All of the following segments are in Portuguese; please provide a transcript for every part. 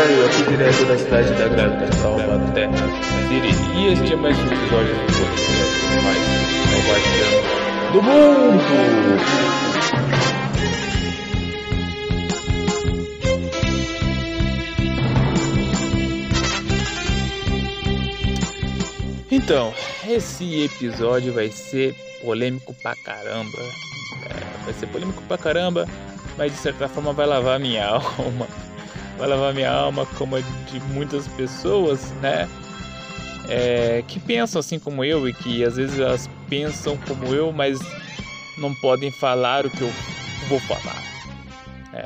Caldeiro, aqui direto da cidade da Grande Taubaté, Siri. E este é mais um episódio do podcast mais salvatiano do mundo! Então, esse episódio vai ser polêmico pra caramba. É, vai ser polêmico pra caramba, mas de certa forma vai lavar minha alma. Vai lavar minha alma como a de muitas pessoas, né? É, que pensam assim como eu e que às vezes elas pensam como eu, mas não podem falar o que eu vou falar. É.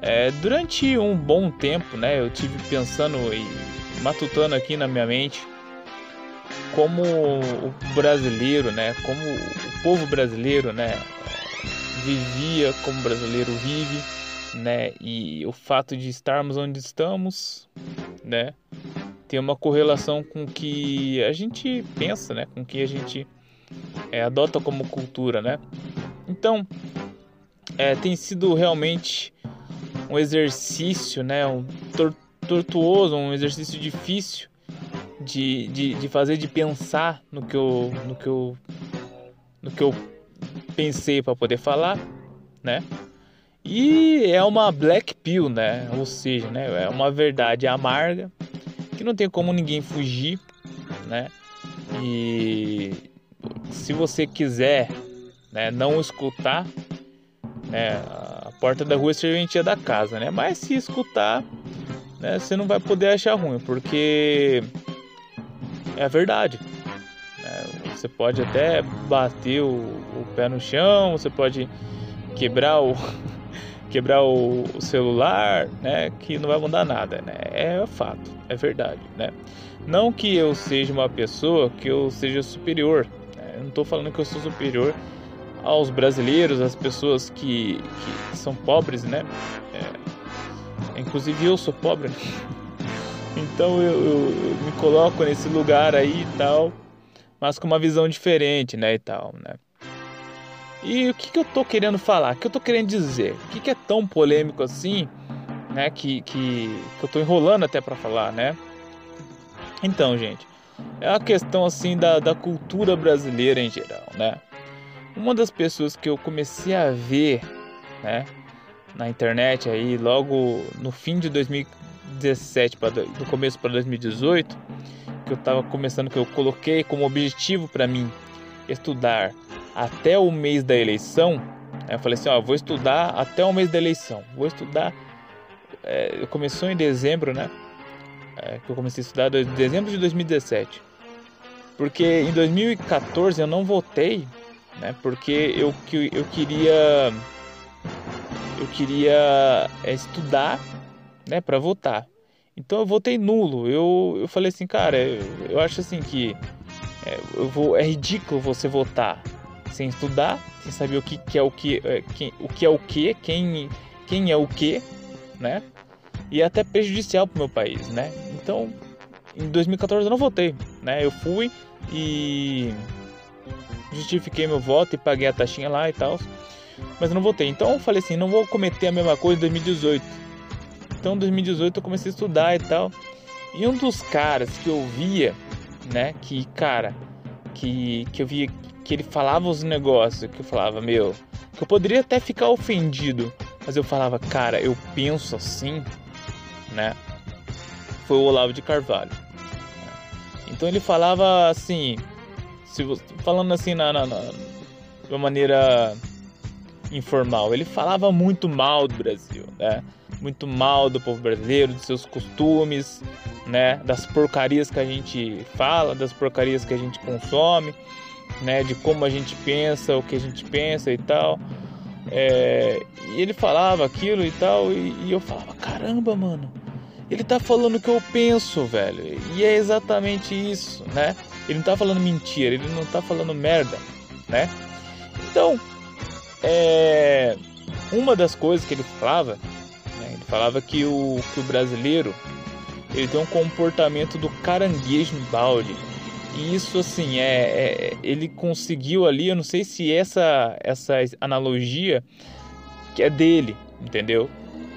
É, durante um bom tempo, né, eu tive pensando e matutando aqui na minha mente como o brasileiro, né, como o povo brasileiro, né, vivia como o brasileiro vive, né, e o fato de estarmos onde estamos, né, tem uma correlação com o que a gente pensa, né, com o que a gente é, adota como cultura, né. Então, é, tem sido realmente um exercício, né, um tor tortuoso, um exercício difícil de, de, de fazer, de pensar no que eu, no que eu, no que eu pensei para poder falar, né? E é uma black pill, né? Ou seja, né? É uma verdade amarga que não tem como ninguém fugir, né? E se você quiser, né, não escutar, né, a porta da rua é serventia da casa, né? Mas se escutar, né, você não vai poder achar ruim, porque é a verdade. Né? Você pode até bater o, o, pé no chão, você pode quebrar o quebrar o, o, celular, né? Que não vai mudar nada, né? É fato, é verdade, né? Não que eu seja uma pessoa que eu seja superior. Né? Eu não estou falando que eu sou superior aos brasileiros, às pessoas que, que são pobres, né? É, inclusive eu sou pobre. Né? Então eu, eu, eu, me coloco nesse lugar aí e tal, mas com uma visão diferente, né, e tal, né. E o que, que eu tô querendo falar? O que eu tô querendo dizer? O que, que é tão polêmico assim, né, que, que, que eu tô enrolando até para falar, né? Então, gente, é a questão assim da, da cultura brasileira em geral, né? Uma das pessoas que eu comecei a ver, né, na internet aí logo no fim de 2000 2017 para do começo para 2018, que eu estava começando que eu coloquei como objetivo para mim estudar até o mês da eleição. eu falei assim, ó, vou estudar até o mês da eleição. Vou estudar. É, começou em dezembro, né? É, que eu comecei a estudar em dezembro de 2017. Porque em 2014 eu não votei, né? Porque eu, eu queria eu queria é, estudar né, para votar. Então eu votei nulo. Eu, eu falei assim, cara, eu, eu acho assim que é, eu vou, é ridículo você votar sem estudar, sem saber o que, que é o que, é, o que é o que, quem, quem é o que, né? E é até prejudicial para o meu país, né? Então, em 2014 eu não votei, né? Eu fui e justifiquei meu voto e paguei a taxinha lá e tal, mas eu não votei. Então eu falei assim, não vou cometer a mesma coisa em 2018 então, em 2018 eu comecei a estudar e tal. E um dos caras que eu via, né, que cara, que, que eu via que ele falava os negócios, que eu falava, meu, que eu poderia até ficar ofendido, mas eu falava, cara, eu penso assim, né? Foi o Olavo de Carvalho. Então ele falava assim, se você, falando assim na, na, na, de uma maneira informal, ele falava muito mal do Brasil, né? Muito mal do povo brasileiro, dos seus costumes, né, das porcarias que a gente fala, das porcarias que a gente consome, né, de como a gente pensa, o que a gente pensa e tal. É, e ele falava aquilo e tal, e, e, eu falava: caramba, mano, ele tá falando o que eu penso, velho. E é exatamente isso, né? Ele não tá falando mentira, ele não tá falando merda, né? Então, é, uma das coisas que ele falava falava que o, que o brasileiro ele tem um comportamento do caranguejo em balde. E isso assim é, é, ele conseguiu ali, eu não sei se essa essa analogia que é dele, entendeu?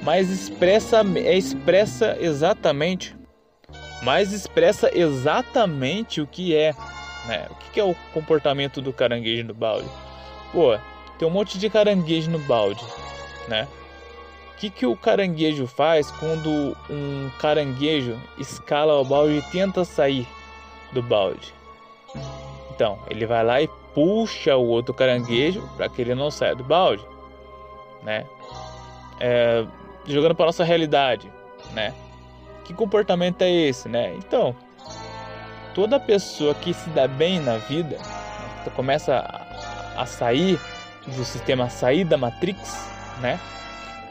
mas expressa, é expressa exatamente, mas expressa exatamente o que é, né? O que é o comportamento do caranguejo no balde? Pô, tem um monte de caranguejo no balde, né? Que, que o caranguejo faz quando um caranguejo escala o balde e tenta sair do balde? Então, ele vai lá e puxa o outro caranguejo para que ele não saia do balde, né? É, jogando para nossa realidade, né? Que comportamento é esse, né? Então, toda pessoa que se dá bem na vida, né, começa a, sair do sistema, sair da Matrix, né?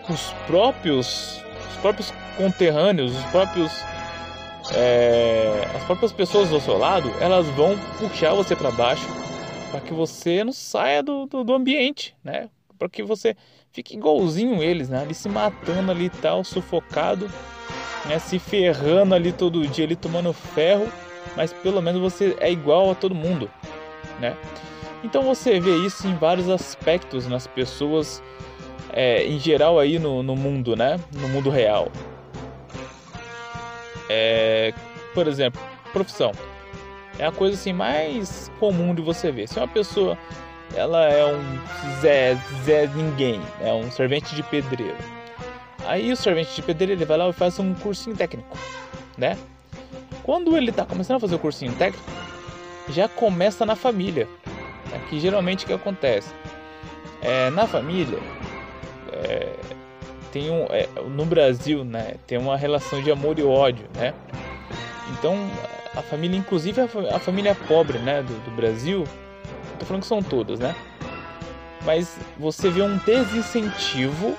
Os próprios, os próprios conterrâneos, os próprios é, as próprias pessoas do seu lado, elas vão puxar você para baixo para que você não saia do, do, do ambiente, né? Para que você fique igualzinho eles, né? Ali se matando ali tal, sufocado, né? Se ferrando ali todo dia, ali tomando ferro, mas pelo menos você é igual a todo mundo, né? Então você vê isso em vários aspectos nas pessoas, é, em geral aí no, no mundo, né? No mundo real. É, por exemplo, profissão. É a coisa assim mais comum de você ver. Se uma pessoa ela é um Zé, Zé ninguém, é um servente de pedreiro. Aí o servente de pedreiro ele vai lá e faz um cursinho técnico, né? Quando ele está começando a fazer o cursinho técnico, já começa na família. Né? Que geralmente o que acontece? É, na família, é, tem um, é, no Brasil, né, tem uma relação de amor e ódio, né? Então, a família, inclusive a, família pobre, né, do, do Brasil, tô falando que são todas, né? Mas você vê um desincentivo,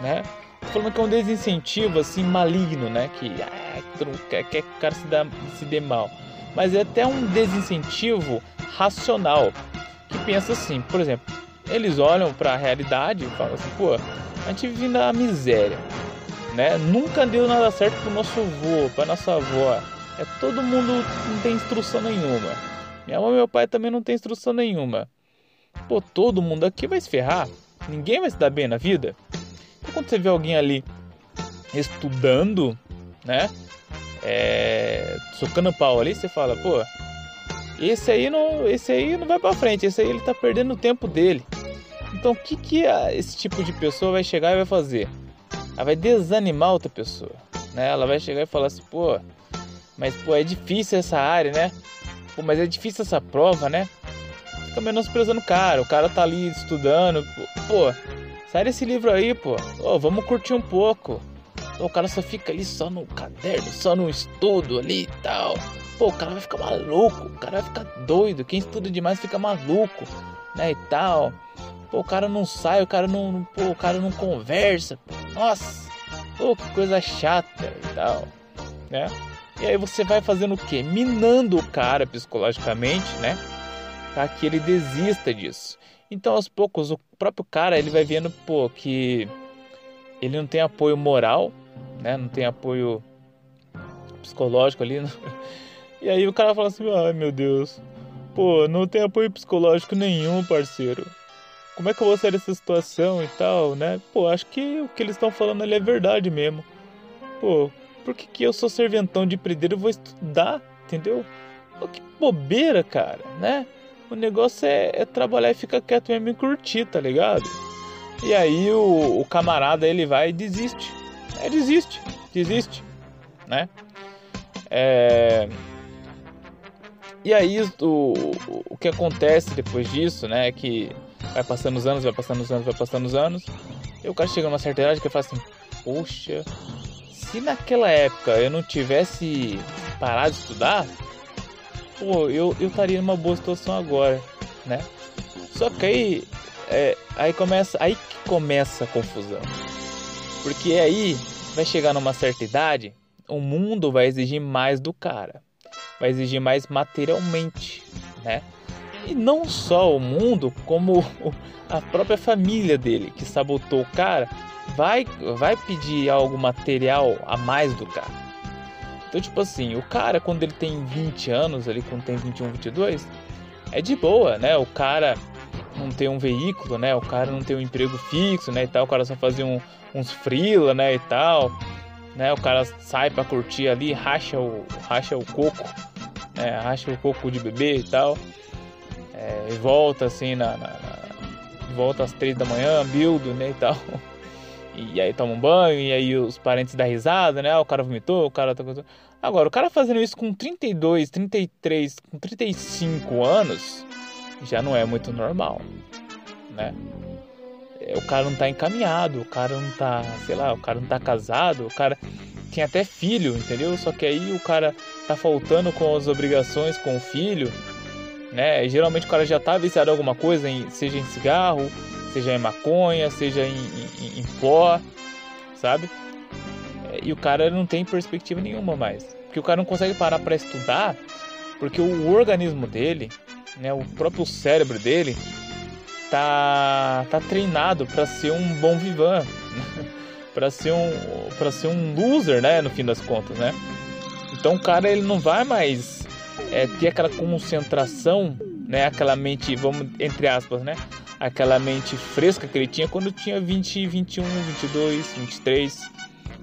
né? Tô falando que é um desincentivo assim maligno, né? Que ah, quer, quer que o cara se, dá, se dê mal. Mas é até um desincentivo racional. Que pensa assim, por exemplo, eles olham para a realidade e falam assim, pô, a gente vive na miséria, né? Nunca deu nada certo pro nosso avô, pra nossa avó. É todo mundo não tem instrução nenhuma. Minha mãe e meu pai também não tem instrução nenhuma. Pô, todo mundo aqui vai se ferrar. Ninguém vai se dar bem na vida. Então, quando você vê alguém ali estudando, né? É, socando pau ali, você fala, pô, esse aí não, esse aí não vai para frente, esse aí ele tá perdendo o tempo dele. Então, o que que esse tipo de pessoa vai chegar e vai fazer? Ela vai desanimar outra pessoa, né? Ela vai chegar e falar assim, pô, mas pô, é difícil essa área, né? Pô, mas é difícil essa prova, né? Fica menosprezando o cara, o cara tá ali estudando, pô, sai desse livro aí, pô. Ô, vamos curtir um pouco. O cara só fica ali só no caderno, só no estudo ali e tal. Pô, o cara vai ficar maluco, o cara vai ficar doido. Quem estuda demais fica maluco, né? E tal. Pô, o cara não sai, o cara não, pô, o cara não conversa. Nossa, pô, que coisa chata e tal, né? E aí você vai fazendo o quê? Minando o cara psicologicamente, né? Para que ele desista disso. Então, aos poucos, o próprio cara ele vai vendo, pô, que ele não tem apoio moral, né? Não tem apoio psicológico ali. Né? E aí o cara fala assim: ai meu Deus, pô, não tem apoio psicológico nenhum, parceiro como é que eu vou sair dessa situação e tal, né? Pô, acho que o que eles estão falando ali é verdade mesmo. Pô, por que, que eu sou serventão de predeiro e vou estudar, entendeu? Pô, que bobeira, cara, né? O negócio é, é, trabalhar e ficar quieto mesmo e curtir, tá ligado? E aí o, o camarada ele vai e desiste. É, desiste, desiste, né? É... E aí o, o que acontece depois disso, né? É que vai passando os anos, vai passando os anos, vai passando os anos. E o cara chega numa certa idade que fala assim: Poxa, se naquela época eu não tivesse parado de estudar, pô, eu, eu estaria numa boa situação agora, né? Só que aí, é, aí começa, aí que começa a confusão. Porque aí vai chegar numa certa idade, o mundo vai exigir mais do cara. Vai exigir mais materialmente, né? E não só o mundo, como a própria família dele, que sabotou o cara, vai, vai pedir algo material a mais do cara. Então, tipo assim, o cara, quando ele tem 20 anos, ali, quando tem 21, 22, é de boa, né? O cara, não tem um veículo, né? O cara não tem um emprego fixo, né? E tal, o cara só fazia um, uns freela, né? E tal, né? O cara sai para curtir ali, racha o, racha o coco, né? Racha o coco de bebê e tal, é, e volta assim na, na, na, volta às três da manhã, build, né? E tal. E aí toma um banho, e aí os parentes dão risada, né? Ah, o cara vomitou, o cara tá. Agora, o cara fazendo isso com 32, 33, com 35 anos já não é muito normal, né? É, o cara não tá encaminhado, o cara não tá, sei lá, o cara não tá casado, o cara tem até filho, entendeu? Só que aí o cara tá faltando com as obrigações com o filho, né? E geralmente o cara já tá viciado em alguma coisa, seja em cigarro, seja em maconha, seja em, em, em pó, sabe? É, e o cara não tem perspectiva nenhuma mais. Porque o cara não consegue parar para estudar, porque o organismo dele, né, o próprio cérebro dele, tá, tá treinado para ser um bom vivan, para ser um para ser um loser, né, no fim das contas, né? Então o cara ele não vai mais é, ter aquela concentração, né, aquela mente, vamos entre aspas, né, aquela mente fresca que ele tinha quando tinha 20, 21, 22, 23,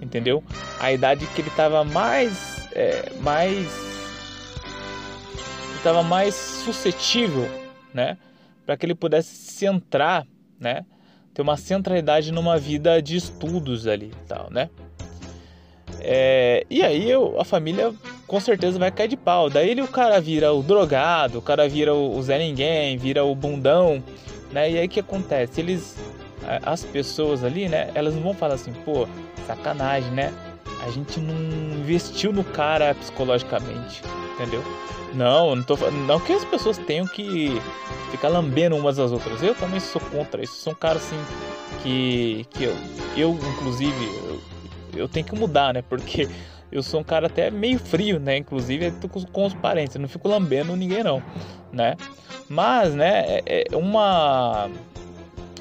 entendeu? A idade que ele estava mais, é, mais, estava mais suscetível, né? Para que ele pudesse centrar, né? Ter uma centralidade numa vida de estudos ali, tal, né? É, e aí eu, a família com certeza vai cair de pau. Daí ele, o cara vira o drogado, o cara vira o, o Zé Ninguém, vira o bundão, né? E aí o que acontece? Eles, as pessoas ali, né? Elas não vão falar assim, pô, sacanagem, né? A gente não investiu no cara psicologicamente, entendeu? Não, não tô não que as pessoas tenham que ficar lambendo umas às outras. Eu também sou contra isso. Sou um cara assim que que eu, eu inclusive eu, eu tenho que mudar, né? Porque eu sou um cara até meio frio, né? Inclusive com, com os parentes, eu não fico lambendo ninguém não, né? Mas, né, é, é uma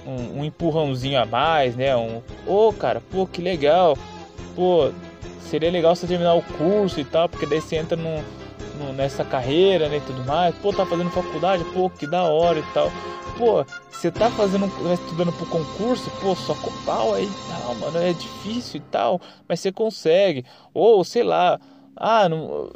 um, um, empurrãozinho a mais, né? Um, ô, oh, cara, pô, que legal. Pô, seria legal você terminar o curso e tal, porque daí você entra no, no, nessa carreira, né, e tudo mais. Pô, tá fazendo faculdade, pô, que da hora e tal. Pô, você tá fazendo, tá estudando pro concurso, pô, só com pau aí tal, mano, é difícil e tal, mas você consegue. Ou, sei lá, ah, não,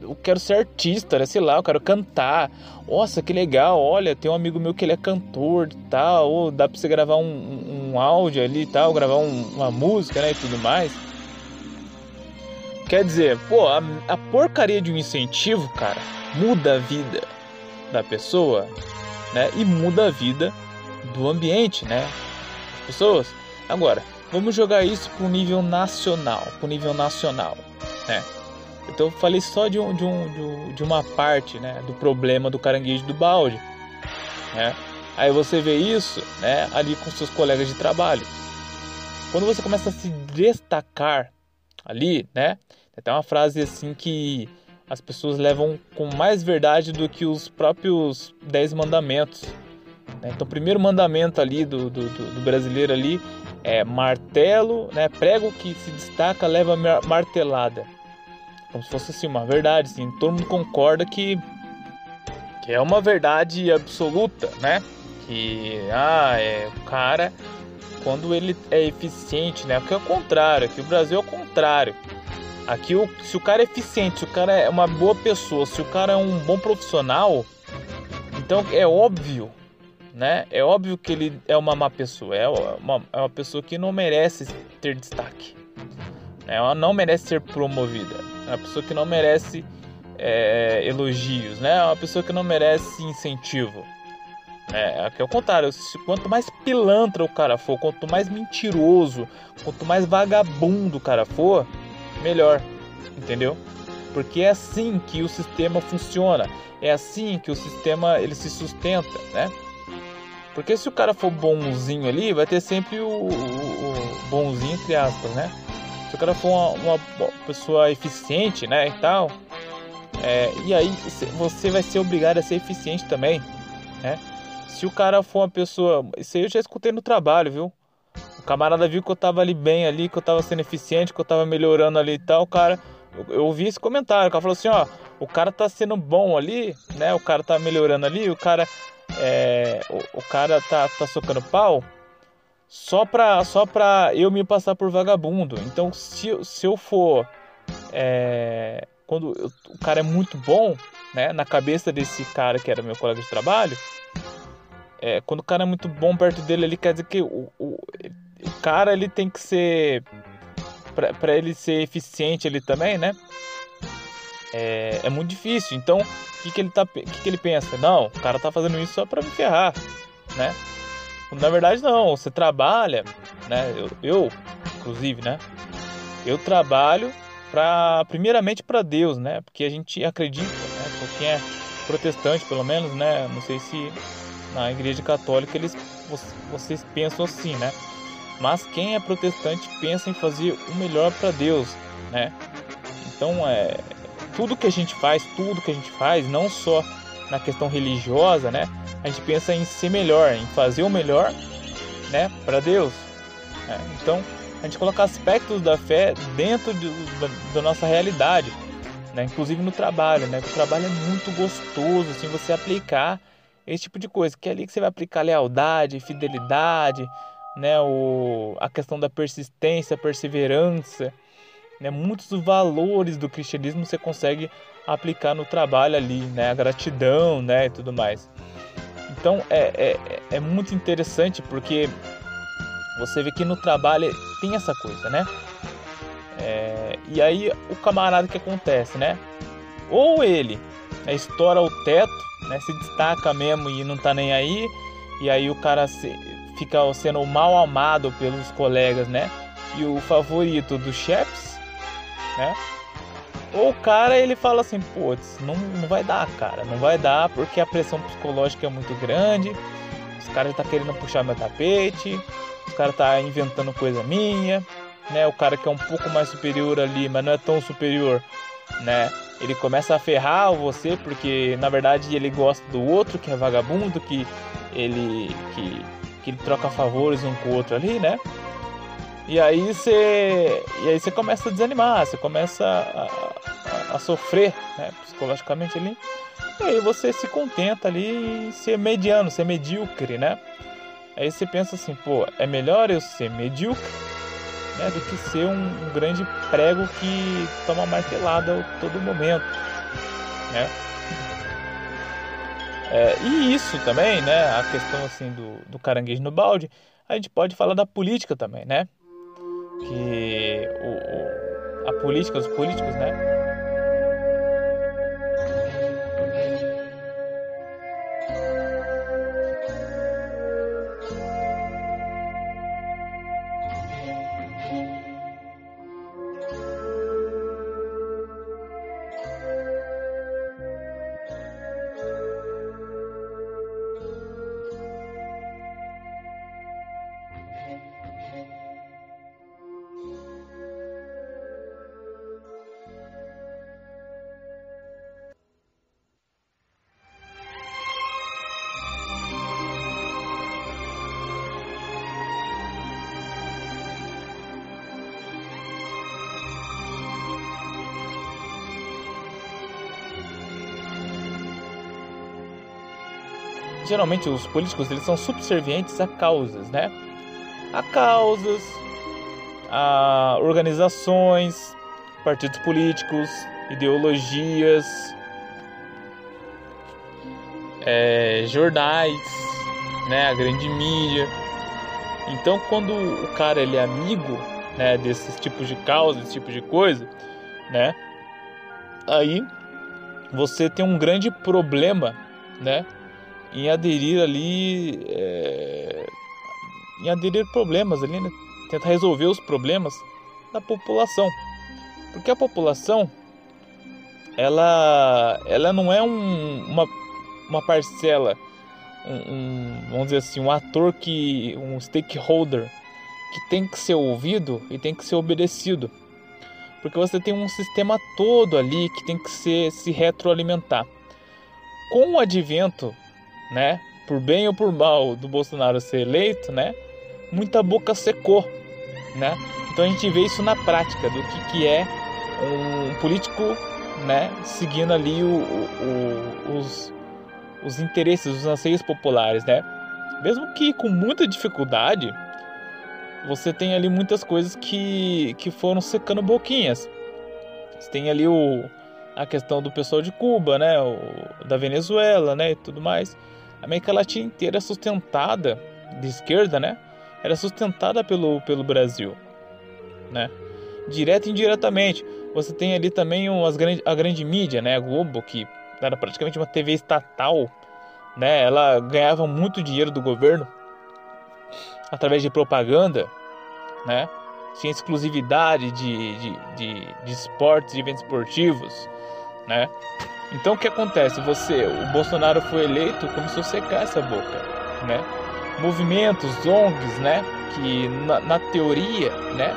eu quero ser artista, né? sei lá, eu quero cantar. Nossa, que legal, olha, tem um amigo meu que ele é cantor e tal, ou dá pra você gravar um, um áudio ali e tal, gravar um, uma música, né, e tudo mais. Quer dizer, pô, a, a porcaria de um incentivo, cara, muda a vida da pessoa, né, e muda a vida do ambiente, né, das pessoas. Agora, vamos jogar isso pro nível nacional, pro nível nacional, né. Então eu falei só de, um, de, um, de uma parte né, do problema do caranguejo do balde. Né? Aí você vê isso né, ali com seus colegas de trabalho. Quando você começa a se destacar ali, né? Até uma frase assim que as pessoas levam com mais verdade do que os próprios dez mandamentos. Né? Então o primeiro mandamento ali do, do, do, brasileiro ali é martelo, né? Prego que se destaca leva martelada como se fosse assim, uma verdade, assim, todo mundo concorda que, que é uma verdade absoluta, né? Que ah, é, o cara, quando ele é eficiente, né? Porque é o contrário, aqui o Brasil é o contrário. Aqui, o, se o cara é eficiente, se o cara é uma boa pessoa, se o cara é um bom profissional, então é óbvio, né? É óbvio que ele é uma má pessoa, é uma, é uma pessoa que não merece ter destaque, né? ela não merece ser promovida. É uma pessoa que não merece é, elogios, né? É uma pessoa que não merece incentivo. É, é o contrário, quanto mais pilantra o cara for, quanto mais mentiroso, quanto mais vagabundo o cara for, melhor, entendeu? Porque é assim que o sistema funciona, é assim que o sistema ele se sustenta, né? Porque se o cara for bonzinho ali, vai ter sempre o, o, o bonzinho entre aspas, né? se o cara for uma, uma pessoa eficiente, né, e tal, é, e aí você vai ser obrigado a ser eficiente também, né? Se o cara for uma pessoa, isso aí eu já escutei no trabalho, viu? Camarada viu que eu tava ali bem ali, que eu tava sendo eficiente, que eu tava melhorando ali e tal, cara, eu, eu ouvi esse comentário, o cara falou assim, ó, o cara tá sendo bom ali, né? O cara tá melhorando ali, o cara é, o, o, cara tá, tá socando pau só pra, só pra eu me passar por vagabundo. Então, se, se eu for. É, quando eu, o cara é muito bom, né? Na cabeça desse cara que era meu colega de trabalho, é, quando o cara é muito bom perto dele, ele quer dizer que o, o, o cara ele tem que ser. para ele ser eficiente ali também, né? É, é muito difícil. Então, o que, que, ele tá, que, que ele pensa? Não, o cara tá fazendo isso só para me ferrar, né? Na verdade, não. Você trabalha, né? Eu, eu inclusive, né? Eu trabalho para primeiramente para Deus, né? Porque a gente acredita, né? Quem é protestante, pelo menos, né? Não sei se na igreja católica eles vocês pensam assim, né? Mas quem é protestante pensa em fazer o melhor para Deus, né? Então é tudo que a gente faz, tudo que a gente faz, não só na questão religiosa, né? A gente pensa em ser melhor, em fazer o melhor, né, para Deus. Né? Então a gente coloca aspectos da fé dentro de, da, da, nossa realidade, né? Inclusive no trabalho, né? O trabalho é muito gostoso, assim, você aplicar esse tipo de coisa, que é ali que você vai aplicar lealdade, fidelidade, né, o, a questão da persistência, perseverança, né, muitos valores do cristianismo você consegue aplicar no trabalho ali, né, a gratidão, né, e tudo mais. Então é, é, é muito interessante porque você vê que no trabalho tem essa coisa, né? É, e aí o camarada que acontece, né? Ou ele né, estoura o teto né, se destaca mesmo e não tá nem aí, e aí o cara se, fica sendo mal amado pelos colegas, né? E o favorito dos chefes, né? Ou o cara ele fala assim, putz, não, não vai dar, cara, não vai dar porque a pressão psicológica é muito grande, os caras tá querendo puxar meu tapete, os caras tá inventando coisa minha, né? O cara que é um pouco mais superior ali, mas não é tão superior, né? ele começa a ferrar você porque na verdade ele gosta do outro que é vagabundo, que ele que, que ele troca favores um com o outro ali, né? E aí você e aí você começa a desanimar, você começa a, a, a sofrer, né, psicologicamente ali. E aí você se contenta ali em ser mediano, ser medíocre, né? Aí você pensa assim, pô, é melhor eu ser medíocre né, do que ser um, um, grande prego que toma martelada a todo momento. Né? É, e isso também, né, a questão assim do, do caranguejo no balde, a gente pode falar da política também, né? Que o, o, a política, os políticos, né? Geralmente os políticos eles são subservientes a causas, né? A causas, a organizações, partidos políticos, ideologias, é, jornais, né? A grande mídia. Então, quando o cara ele é amigo, né? Desses tipos de causas, desse tipo de coisa, né? Aí você tem um grande problema, né? Em aderir ali, é, em aderir problemas ali, né? tentar resolver os problemas da população, porque a população ela, ela não é um, uma, uma parcela, um, um, vamos dizer assim, um ator que, um stakeholder que tem que ser ouvido e tem que ser obedecido, porque você tem um sistema todo ali que tem que ser, se retroalimentar. Com o advento né, por bem ou por mal do Bolsonaro ser eleito, né, muita boca secou, né? Então a gente vê isso na prática do que, que é um político, né, seguindo ali o, o, os, os interesses, os anseios populares, né? Mesmo que com muita dificuldade, você tem ali muitas coisas que, que foram secando boquinhas. Você tem ali o, a questão do pessoal de Cuba, né? O, da Venezuela, né? E tudo mais. América Latina inteira é sustentada, de esquerda, né? Era sustentada pelo, pelo Brasil, né? Direto e indiretamente. Você tem ali também umas grande, a grande mídia, né? A Globo, que era praticamente uma TV estatal, né? Ela ganhava muito dinheiro do governo através de propaganda, né? Tinha exclusividade de, de, de, de esportes, de eventos esportivos, né? Então o que acontece? Você, o Bolsonaro foi eleito, começou a secar essa boca, né? Movimentos, ONGs, né? Que na, na teoria, né?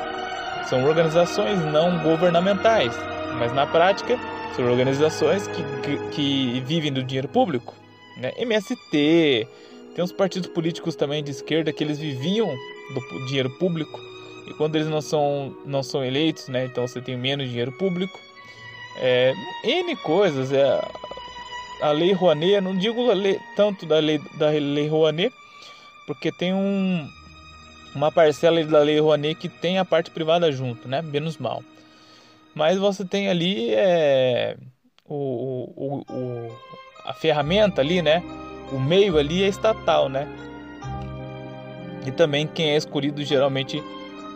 São organizações não governamentais, mas na prática são organizações que, que, que vivem do dinheiro público, né? MST, tem uns partidos políticos também de esquerda que eles viviam do dinheiro público e quando eles não são não são eleitos, né? Então você tem menos dinheiro público. É, N coisas, é, a lei Rouanet, não digo lei, tanto da lei da lei Rouanet, porque tem um uma parcela da lei Rouanet que tem a parte privada junto, né? Menos mal. Mas você tem ali é, o, o, o, a ferramenta ali, né? O meio ali é estatal, né? E também quem é escolhido geralmente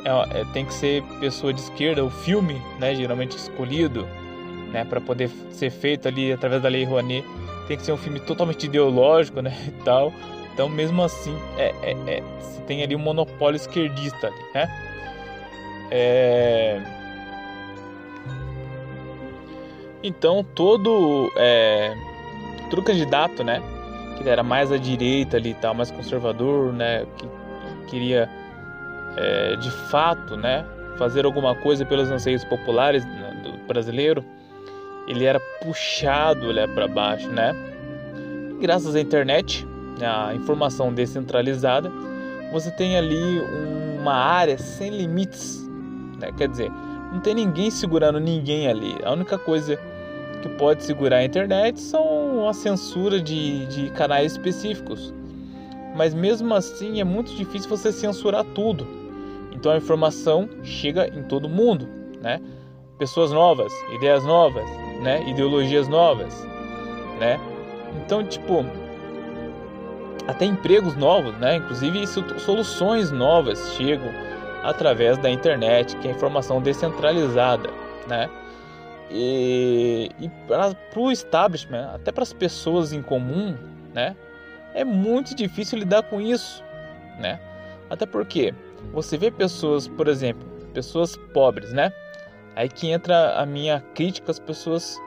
é, é, tem que ser pessoa de esquerda. O filme, né? Geralmente escolhido, né? Para poder ser feito ali através da lei Rouanet, tem que ser um filme totalmente ideológico, né? E tal. Então, mesmo assim, é, é, é, você tem ali um monopólio esquerdista ali, né? É... Então, todo, é, todo candidato, né? Que era mais à direita ali, tal, mais conservador, né? Que, que queria, é, de fato, né? Fazer alguma coisa pelos anseios populares né, do brasileiro, ele era puxado olhar para baixo, né? Graças à internet, a informação descentralizada, você tem ali uma área sem limites, né? quer dizer, não tem ninguém segurando ninguém ali. A única coisa que pode segurar a internet são a censura de, de canais específicos. Mas mesmo assim é muito difícil você censurar tudo. Então a informação chega em todo mundo, né? Pessoas novas, ideias novas, né? Ideologias novas, né? Então, tipo, até empregos novos, né? Inclusive soluções novas chegam através da internet, que é informação descentralizada, né? E, e para o establishment, até para as pessoas em comum, né? É muito difícil lidar com isso, né? Até porque você vê pessoas, por exemplo, pessoas pobres, né? Aí que entra a minha crítica às pessoas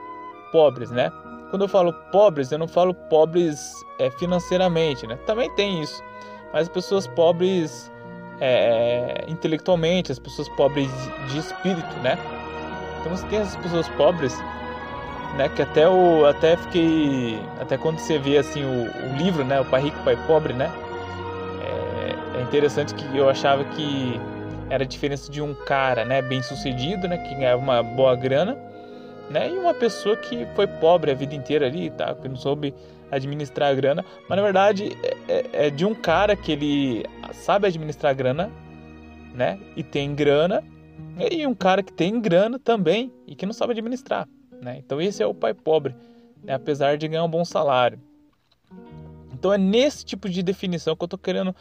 pobres, né? Quando eu falo pobres, eu não falo pobres é, financeiramente, né? Também tem isso. Mas pessoas pobres é, intelectualmente, as pessoas pobres de espírito, né? Então você tem essas pessoas pobres, né? Que até o até fiquei até quando você vê assim o, o livro, né? O Pai Rico, Pai Pobre, né? É, é, interessante que eu achava que era a diferença de um cara, né? Bem sucedido, né? Que ganhava uma boa grana né? E uma pessoa que foi pobre a vida inteira ali, tá? Que não soube administrar a grana, mas na verdade é, é, é de um cara que ele sabe administrar a grana, né? E tem grana, e um cara que tem grana também e que não sabe administrar, né? Então esse é o pai pobre, né? apesar de ganhar um bom salário. Então é nesse tipo de definição que eu tô querendo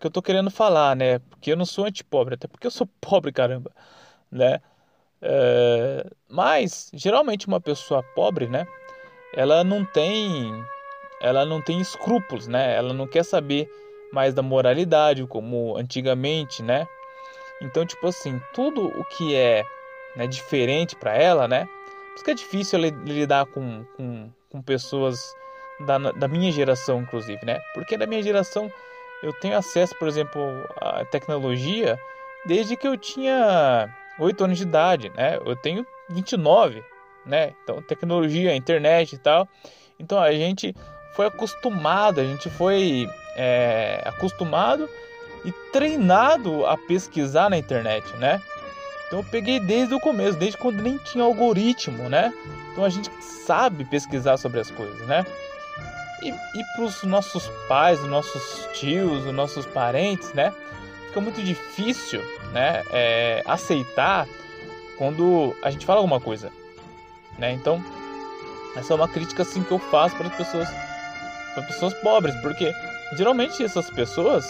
que eu tô querendo falar, né? Porque eu não sou antipobre, até porque eu sou pobre, caramba, né? É, mas geralmente uma pessoa pobre, né? Ela não tem, ela não tem escrúpulos, né? Ela não quer saber mais da moralidade como antigamente, né? Então tipo assim, tudo o que é né, diferente para ela, né? Por que é difícil lidar com, com, com pessoas da, da minha geração, inclusive, né? Porque da minha geração eu tenho acesso, por exemplo, à tecnologia desde que eu tinha 8 anos de idade, né? Eu tenho 29, né? Então, tecnologia, internet e tal. Então, a gente foi acostumado, a gente foi é, acostumado e treinado a pesquisar na internet, né? Então, eu peguei desde o começo, desde quando nem tinha algoritmo, né? Então, a gente sabe pesquisar sobre as coisas, né? E, e para os nossos pais, os nossos tios, os nossos parentes, né? Fica muito difícil, né? É, aceitar quando a gente fala alguma coisa, né? Então, essa é uma crítica assim que eu faço para as pessoas, para pessoas pobres, porque geralmente essas pessoas,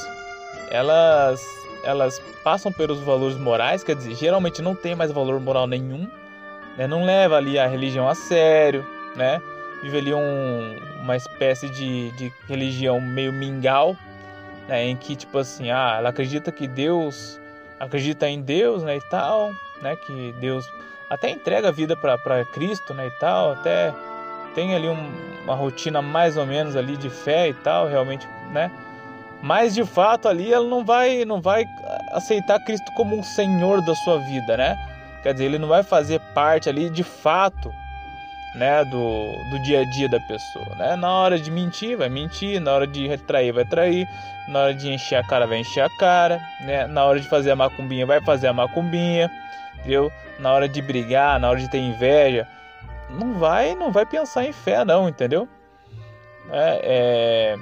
elas elas passam pelos valores morais, quer dizer, geralmente não tem mais valor moral nenhum, né? Não leva ali a religião a sério, né? Vive ali um, uma espécie de, de religião meio mingau, né? Em que tipo assim, ah, ela acredita que Deus acredita em Deus, né, e tal, né, que Deus até entrega a vida para Cristo, né, e tal, até tem ali um, uma rotina mais ou menos ali de fé e tal, realmente, né, mas de fato ali ela não vai não vai aceitar Cristo como um Senhor da sua vida, né? Quer dizer, ele não vai fazer parte ali de fato, né, do, do dia a dia da pessoa, né? Na hora de mentir, vai mentir, na hora de trair, vai trair, na hora de encher a cara, vai encher a cara, né? Na hora de fazer a macumbinha, vai fazer a macumbinha, entendeu? Na hora de brigar, na hora de ter inveja, não vai, não vai pensar em fé, não, entendeu? É, é...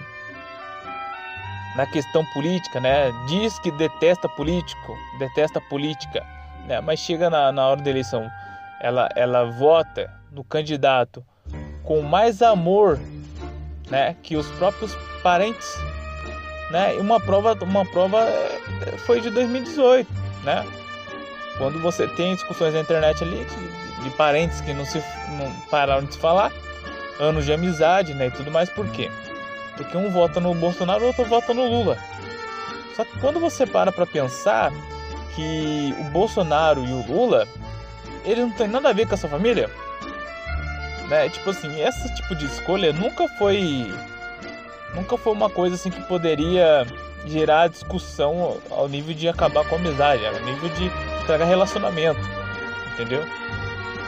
Na questão política, né? Diz que detesta político, detesta política, né? Mas chega na, na hora da eleição, ela, ela vota no candidato com mais amor, né? Que os próprios parentes, né? E uma prova, uma prova é, foi de 2018, né? Quando você tem discussões na internet ali de, de parentes que não se não pararam de se falar, anos de amizade, né, e tudo mais, por quê? Porque um vota no Bolsonaro, o outro vota no Lula. Só que quando você para para pensar que o Bolsonaro e o Lula, eles não têm nada a ver com essa família, né? Tipo assim, esse tipo de escolha nunca foi nunca foi uma coisa assim que poderia gerar discussão ao nível de acabar com a amizade, ao nível de estragar relacionamento, entendeu?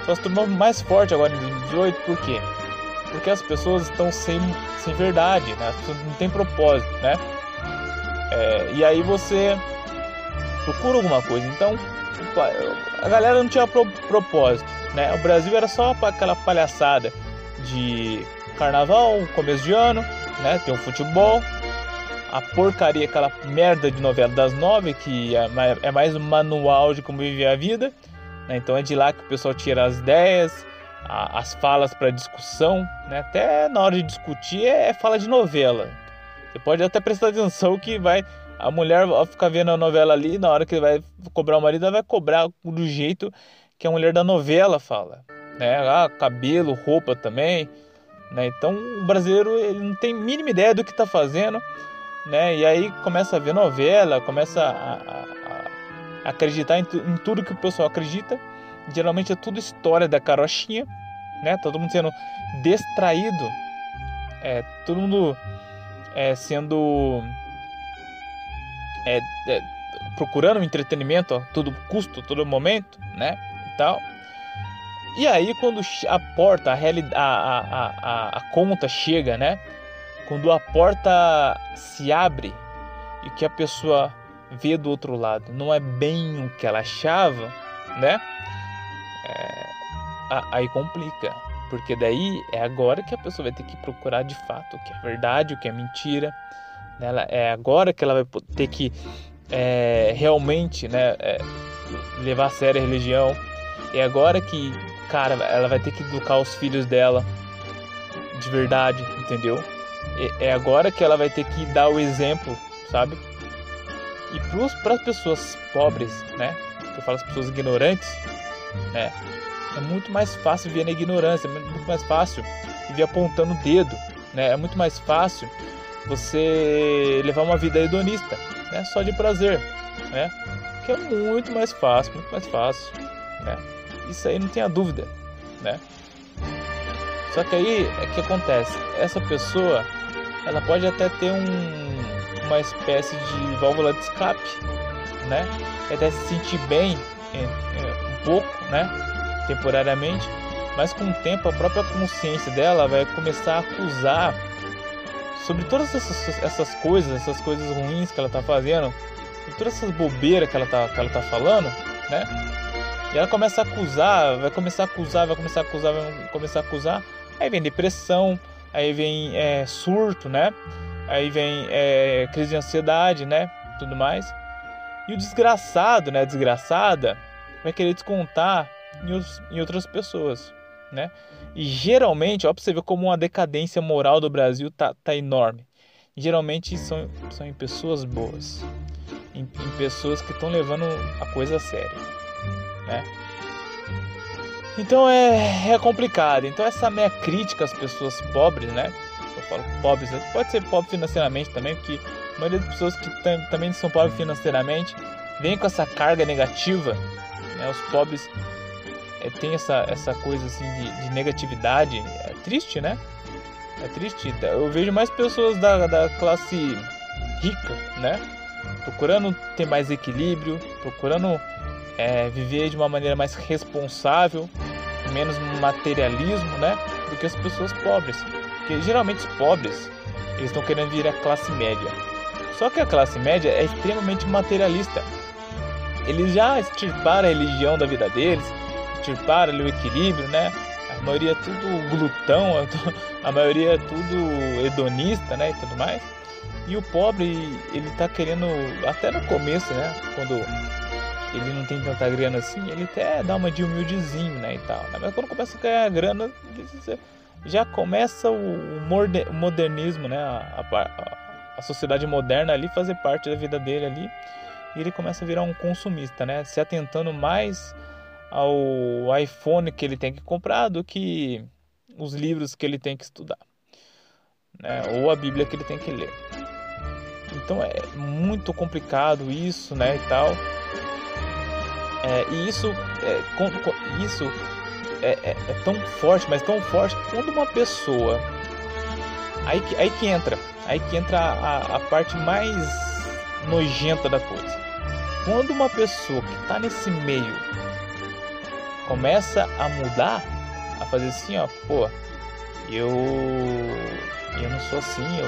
Só se tornou mais forte agora em 2018, por quê? Porque as pessoas estão sem, sem verdade, né? As pessoas não têm propósito, né? É, e aí você procura alguma coisa. Então, a galera não tinha pro, propósito, né? O Brasil era só aquela palhaçada de carnaval, começo de ano, né? Tem o futebol, a porcaria, aquela merda de novela das nove, que é, é mais um manual de como viver a vida. Né? Então é de lá que o pessoal tira as ideias, a, as falas para discussão. Né? Até na hora de discutir é, é fala de novela. Você pode até prestar atenção que vai. A mulher vai ficar vendo a novela ali, na hora que vai cobrar o marido, ela vai cobrar do jeito que a mulher da novela fala. Né? Ah, cabelo, roupa também. Né? Então o brasileiro ele não tem mínima ideia do que está fazendo né? E aí começa a ver novela, começa a, a, a acreditar em, em, tudo que o pessoal acredita. Geralmente é tudo história da carochinha, né? Todo mundo sendo distraído, é, todo mundo é, sendo é, é, procurando entretenimento a todo custo, todo momento, né? E tal. E aí quando a porta, a, a, a, a, conta chega, né? Quando a porta se abre e que a pessoa vê do outro lado não é bem o que ela achava, né? É, aí complica, porque daí é agora que a pessoa vai ter que procurar de fato o que é verdade, o que é mentira. Ela, é agora que ela vai ter que é, realmente, né, é, levar a sério a religião. É agora que, cara, ela vai ter que educar os filhos dela de verdade, entendeu? é agora que ela vai ter que dar o exemplo, sabe? E para as pessoas pobres, né? Que eu falo as pessoas ignorantes, né? É muito mais fácil viver na ignorância, é muito mais fácil viver apontando o dedo, né? É muito mais fácil você levar uma vida hedonista, né? Só de prazer, né? Que é muito mais fácil, muito mais fácil, né? Isso aí não tenha dúvida, né? Só que aí, é que acontece? Essa pessoa ela pode até ter um, uma espécie de válvula de escape, né? Até se sentir bem é, é, um pouco, né? Temporariamente, mas com o tempo a própria consciência dela vai começar a acusar sobre todas essas, essas coisas, essas coisas ruins que ela está fazendo, e todas essas bobeiras que ela está que ela tá falando, né? E ela começa a acusar, vai começar a acusar, vai começar a acusar, vai começar a acusar. Aí vem depressão, aí vem é, surto, né? Aí vem é, crise de ansiedade, né? Tudo mais. E o desgraçado, né? A desgraçada vai querer descontar em, os, em outras pessoas, né? E geralmente, ó, pra você ver como uma decadência moral do Brasil tá, tá enorme. geralmente são, são em pessoas boas, em, em pessoas que estão levando a coisa a sério, né? Então é, é complicado. Então essa minha crítica às pessoas pobres, né? Eu falo pobres, pode ser pobre financeiramente também, porque a maioria das pessoas que também são pobres financeiramente vem com essa carga negativa. Né? Os pobres é, tem essa, essa coisa assim de, de, negatividade. É triste, né? É triste. Eu vejo mais pessoas da, da classe rica, né? Procurando ter mais equilíbrio, procurando é, viver de uma maneira mais responsável, menos materialismo, né? Do que as pessoas pobres. Porque geralmente os pobres, eles estão querendo vir a classe média. Só que a classe média é extremamente materialista. Eles já extirparam a religião da vida deles, extirparam ali o equilíbrio, né? A maioria é tudo glutão, a maioria é tudo hedonista, né? E tudo mais. E o pobre, ele tá querendo, até no começo, né? Quando ele não tem tanta grana assim, ele até dá uma de humildezinho, né, e tal. Né? Mas quando começa a ganhar grana, já começa o modernismo, né, a, a, a, sociedade moderna ali fazer parte da vida dele ali, e ele começa a virar um consumista, né, se atentando mais ao iPhone que ele tem que comprar do que os livros que ele tem que estudar, né, ou a Bíblia que ele tem que ler. Então é muito complicado isso, né, e tal. É, e isso, é, com, com, isso é, é, é, tão forte, mas tão forte quando uma pessoa. Aí que, aí que entra, aí que entra a, a parte mais nojenta da coisa. Quando uma pessoa que está nesse meio começa a mudar, a fazer assim, ó, pô, eu eu não sou assim, eu,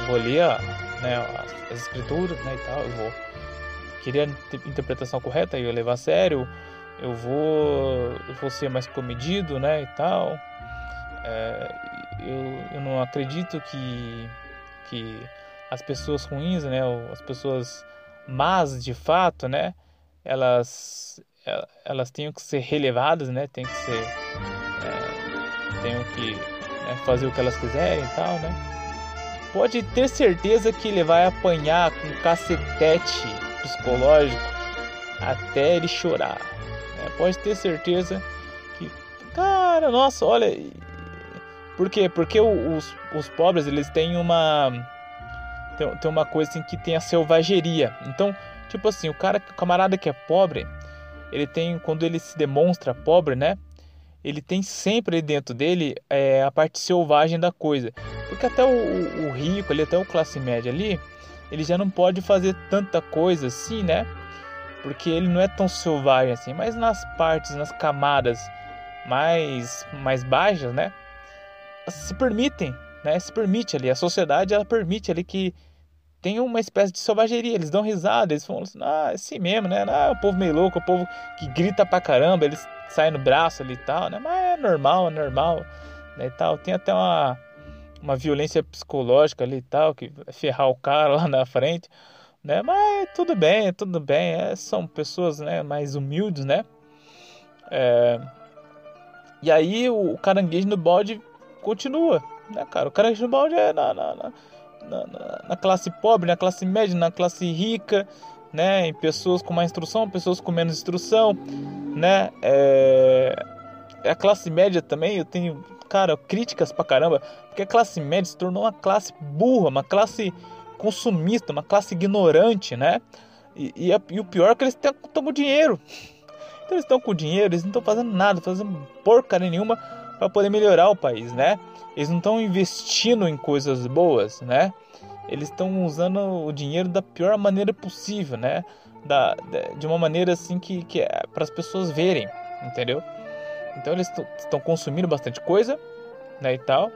eu vou ler né, as, as escrituras, né, e tal, eu vou queria interpretação correta e eu levar a sério, eu vou, eu vou ser mais comedido, né, e tal. É, eu, eu não acredito que, que as pessoas ruins, né, as pessoas más de fato, né, elas, elas tenham que ser relevadas, né, tem que ser, é, tenham que né, fazer o que elas quiserem e tal, né. Pode ter certeza que ele vai apanhar com cacetete psicológico até ele chorar. Né? Pode ter certeza que, cara, nossa, olha. Por quê? Porque os, os pobres eles têm uma tem, tem uma coisa assim que tem a selvageria. Então, tipo assim, o cara, o camarada que é pobre, ele tem quando ele se demonstra pobre, né? Ele tem sempre dentro dele é, a parte selvagem da coisa. Porque até o, o, rico, ali, até o classe média ali, ele já não pode fazer tanta coisa assim, né? Porque ele não é tão selvagem assim, mas nas partes, nas camadas mais mais baixas, né? Se permitem, né? Se permite ali, a sociedade ela permite ali que tem uma espécie de selvageria, eles dão risada, eles falam assim, ah, é assim mesmo, né? Ah, o povo meio louco, o povo que grita pra caramba, eles saem no braço ali e tal, né? Mas é normal, é normal, né? E tal. Tem até uma uma violência psicológica ali e tal, que vai ferrar o cara lá na frente, né? Mas tudo bem, tudo bem, é, são pessoas né, mais humildes, né? É... E aí o, o caranguejo no balde continua, né, cara? O caranguejo no balde é na, na, na, na, na classe pobre, na classe média, na classe rica, né? Em pessoas com mais instrução, pessoas com menos instrução, né? É... A classe média também, eu tenho cara, críticas pra caramba, porque a classe média se tornou uma classe burra, uma classe consumista, uma classe ignorante, né? E, e, e o pior é que eles estão com dinheiro. Então eles estão com dinheiro, eles não estão fazendo nada, fazendo porcaria nenhuma para poder melhorar o país, né? Eles não estão investindo em coisas boas, né? Eles estão usando o dinheiro da pior maneira possível, né? Da, de uma maneira assim que, que é para as pessoas verem, entendeu? Então eles estão consumindo bastante coisa, né, e tal.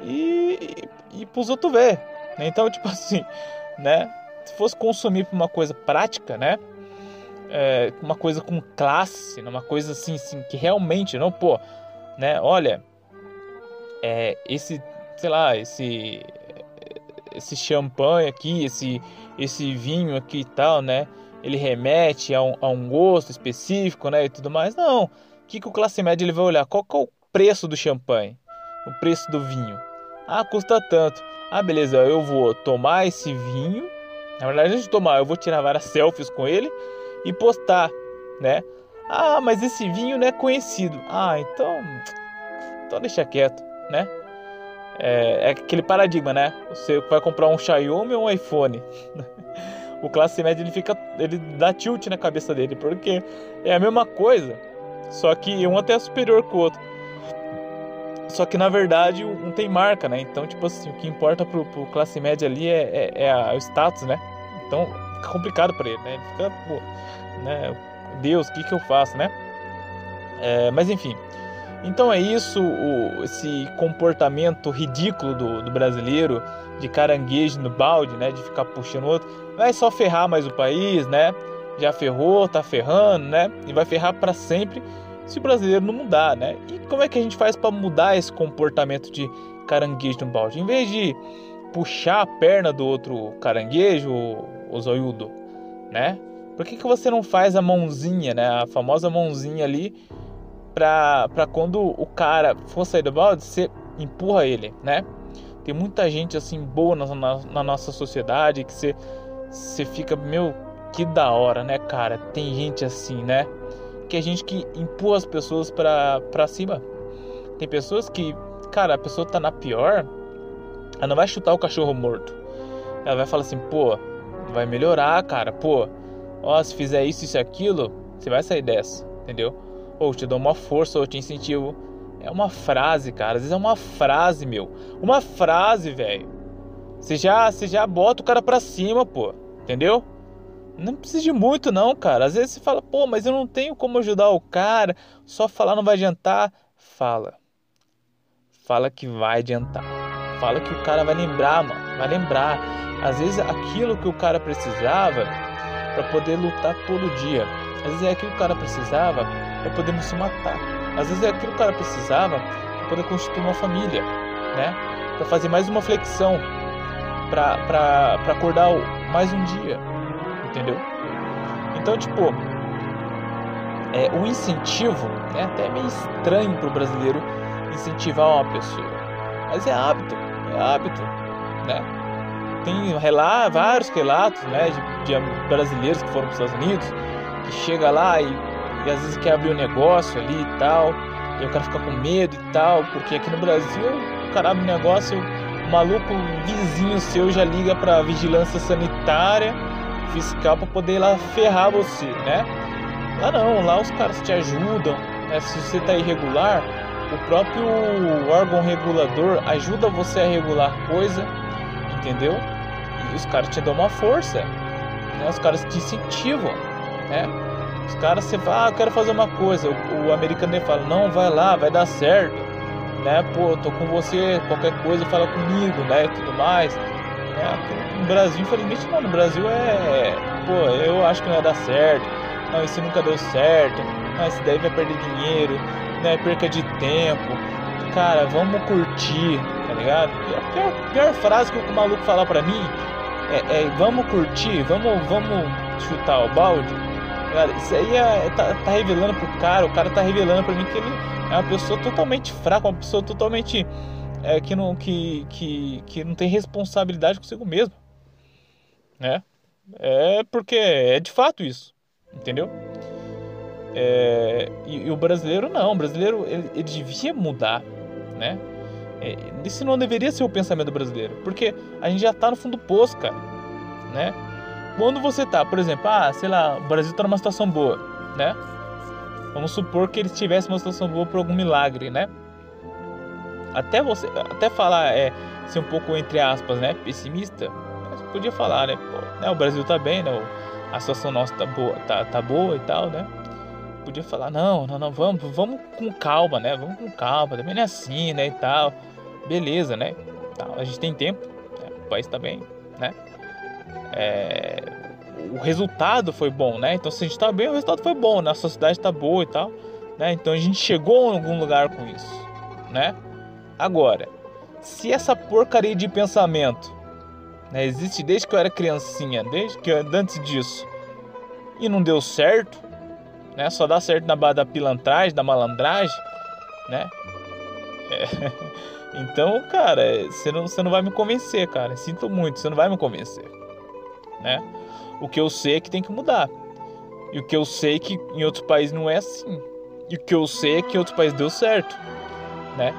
E, e, e pros outros ver. Né? Então, tipo assim, né? Se fosse consumir uma coisa prática, né? É, uma coisa com classe, né? uma coisa assim, assim, que realmente, não, pô, né? Olha, é, esse, sei lá, esse esse champanhe aqui, esse esse vinho aqui e tal, né? Ele remete a um, a um gosto específico, né? E tudo mais. Não. O que, que o classe média ele vai olhar? Qual que é o preço do champanhe? O preço do vinho? Ah, custa tanto. Ah, beleza, eu vou tomar esse vinho. Na verdade, antes de tomar, eu vou tirar várias selfies com ele e postar, né? Ah, mas esse vinho não é conhecido. Ah, então. Então deixa quieto, né? É, é aquele paradigma, né? Você vai comprar um Xiaomi ou um iPhone. o classe média ele fica. ele dá tilt na cabeça dele, porque é a mesma coisa, só que um até é superior que o outro. Só que na verdade um tem marca, né? Então, tipo assim, o que importa pro, pro classe média ali é, é, é a, o status, né? Então fica complicado para ele, né? Ele fica, pô, né? Deus, o que, que eu faço, né? É, mas enfim. Então é isso, o, esse comportamento ridículo do, do, brasileiro de caranguejo no balde, né? De ficar puxando o outro. Vai só ferrar mais o país, né? Já ferrou, tá ferrando, né? E vai ferrar para sempre se o brasileiro não mudar, né? E como é que a gente faz para mudar esse comportamento de caranguejo no balde? Em vez de puxar a perna do outro caranguejo, o zoiudo, né? Por que, que você não faz a mãozinha, né? A famosa mãozinha ali pra, pra quando o cara for sair do balde, você empurra ele, né? Tem muita gente assim boa na, na, na nossa sociedade que você, você fica, meu, que da hora, né, cara? Tem gente assim, né? Que é gente que empurra as pessoas pra, pra cima. Tem pessoas que, cara, a pessoa tá na pior, ela não vai chutar o cachorro morto. Ela vai falar assim, pô, vai melhorar, cara, pô ó, se fizer isso, isso e aquilo, você vai sair dessa, entendeu? Ou te dou uma força, ou te incentivo. É uma frase, cara. Às vezes é uma frase, meu. Uma frase, velho. Você já, você já bota o cara pra cima, pô. Entendeu? Não precisa de muito, não, cara. Às vezes você fala, pô, mas eu não tenho como ajudar o cara. Só falar não vai adiantar. Fala. Fala que vai adiantar. Fala que o cara vai lembrar, mano. Vai lembrar. Às vezes aquilo que o cara precisava para poder lutar todo dia. Às vezes é aquilo que o cara precisava para poder não se matar. Às vezes é aquilo que o cara precisava para poder constituir uma família, né? Para fazer mais uma flexão, para acordar mais um dia, entendeu? Então, tipo, é, o incentivo é até meio estranho para o brasileiro incentivar uma pessoa, mas é hábito, é hábito, né? Tem relatos, vários relatos né, de, de, brasileiros que foram para os Estados Unidos, que chega lá e, e, às vezes quer abrir um negócio ali e tal, e o cara fica com medo e tal, porque aqui no Brasil o cara abre um negócio, o maluco vizinho seu já liga para vigilância sanitária, fiscal para poder ir lá ferrar você, né? Lá não, lá os caras te ajudam, né? Se você tá irregular, o próprio órgão regulador ajuda você a regular coisa, entendeu? Os caras te dão uma força, né? Os caras te incentivam, né? Os caras você fala, ah, eu quero fazer uma coisa, o, o americano ele fala, não, vai lá, vai dar certo, né? Pô, tô com você, qualquer coisa fala comigo, né? Tudo mais. Né? No Brasil, infelizmente não, no Brasil é, pô, eu acho que não vai dar certo, não, isso nunca deu certo, não, isso daí vai perder dinheiro, né? Perca de tempo, cara, vamos curtir, tá ligado? E a pior, pior frase que o maluco falar pra mim é, é, vamos curtir, vamos, vamos chutar o balde. Cara, isso aí é, tá, tá, revelando pro cara, o cara tá revelando pra mim que ele é uma pessoa totalmente fraca, uma pessoa totalmente é, que, não, que, que, que não tem responsabilidade consigo mesmo. Né? É porque é de fato isso, entendeu? É, e, e, o brasileiro não, o brasileiro ele, ele devia mudar, né? É, isso não deveria ser o pensamento brasileiro, porque a gente já está no fundo do poço, cara, né? Quando você tá, por exemplo, ah, sei lá, o Brasil está numa situação boa, né? Vamos supor que ele estivesse numa situação boa por algum milagre, né? Até você, até falar é ser um pouco entre aspas, né, pessimista, você podia falar, né, Pô, né, o Brasil tá bem, né? A situação nossa tá boa, tá, tá boa e tal, né? Podia falar, não, não, não, vamos, vamos com calma, né? Vamos com calma, também não é assim, né, e tal beleza, né? Tá, a gente tem tempo, né? o país tá bem, né? É, o resultado foi bom, né? Então se a gente tá bem, o resultado foi bom, né? A sociedade tá boa e tal, né? Então a gente chegou em algum lugar com isso, né? Agora, se essa porcaria de pensamento né, existe desde que eu era criancinha, desde que antes disso, e não deu certo, né? Só dá certo na base da pilantragem, da malandragem, né? É. Então, cara, você não, você não vai me convencer, cara. Sinto muito, você não vai me convencer, né? O que eu sei é que tem que mudar. E o que eu sei é que em outros países não é assim. E o que eu sei é que em outros países deu certo, né?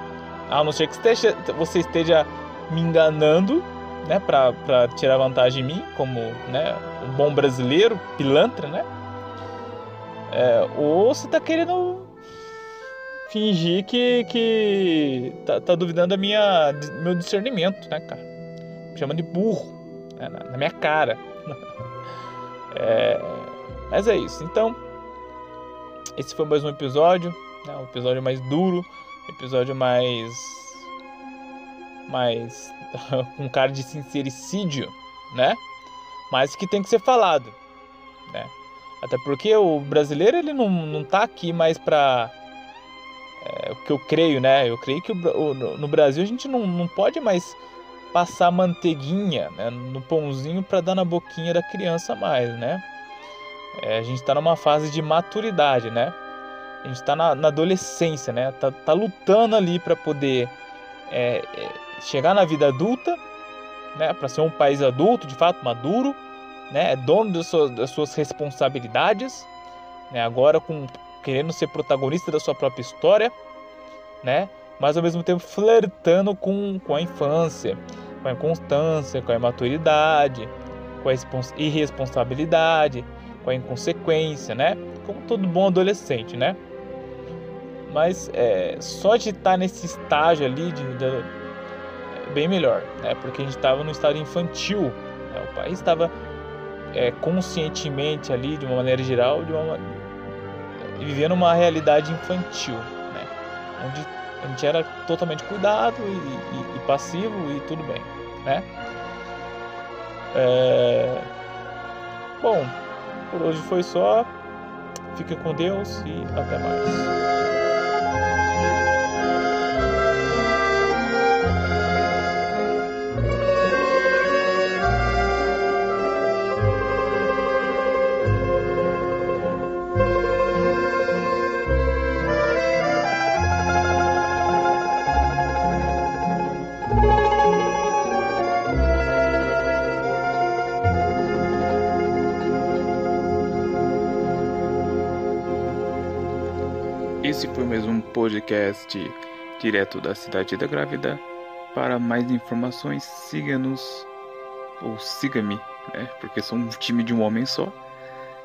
A não ser que esteja, você esteja me enganando, né, pra tirar vantagem de mim, como, né, um bom brasileiro, pilantra, né? É, ou você tá querendo fingir que, que tá, tá duvidando da minha meu discernimento, né, cara? Me chama de burro né, na, na, minha cara. é, mas é isso. Então, esse foi mais um episódio, né, um episódio mais duro, episódio mais mais com cara de sincericídio, né? Mas que tem que ser falado, né? Até porque o brasileiro ele não, não tá aqui mais para é, o que eu creio, né? Eu creio que o, no Brasil a gente não, não pode mais passar manteiguinha né, no pãozinho para dar na boquinha da criança mais, né? É, a gente está numa fase de maturidade, né? A gente está na, na, adolescência, né? Tá, tá lutando ali para poder é, é, chegar na vida adulta, né? Para ser um país adulto, de fato maduro, né? É dono das suas, das suas responsabilidades, né? Agora com querendo ser protagonista da sua própria história, né? Mas ao mesmo tempo flertando com, com a infância, com a inconstância, com a imaturidade, com a irresponsabilidade, com a inconsequência, né? Como todo bom adolescente, né? Mas é, só de estar nesse estágio ali de, de é bem melhor, né? Porque a gente estava no estado infantil, né? o país estava é, conscientemente ali, de uma maneira geral, de uma e vivendo uma realidade infantil, né? Onde a gente era totalmente cuidado e, e, e passivo e tudo bem, né? É... Bom, por hoje foi só. Fica com Deus e até mais. Esse foi mais um podcast direto da cidade da grávida. Para mais informações, siga-nos ou siga-me, né? Porque sou um time de um homem só.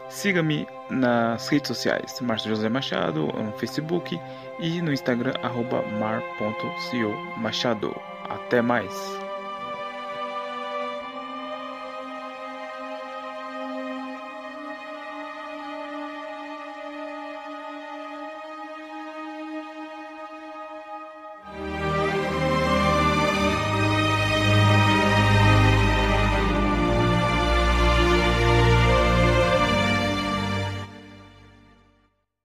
Siga-me nas redes sociais, Márcio José Machado, no Facebook e no Instagram, mar.co Machado. Até mais!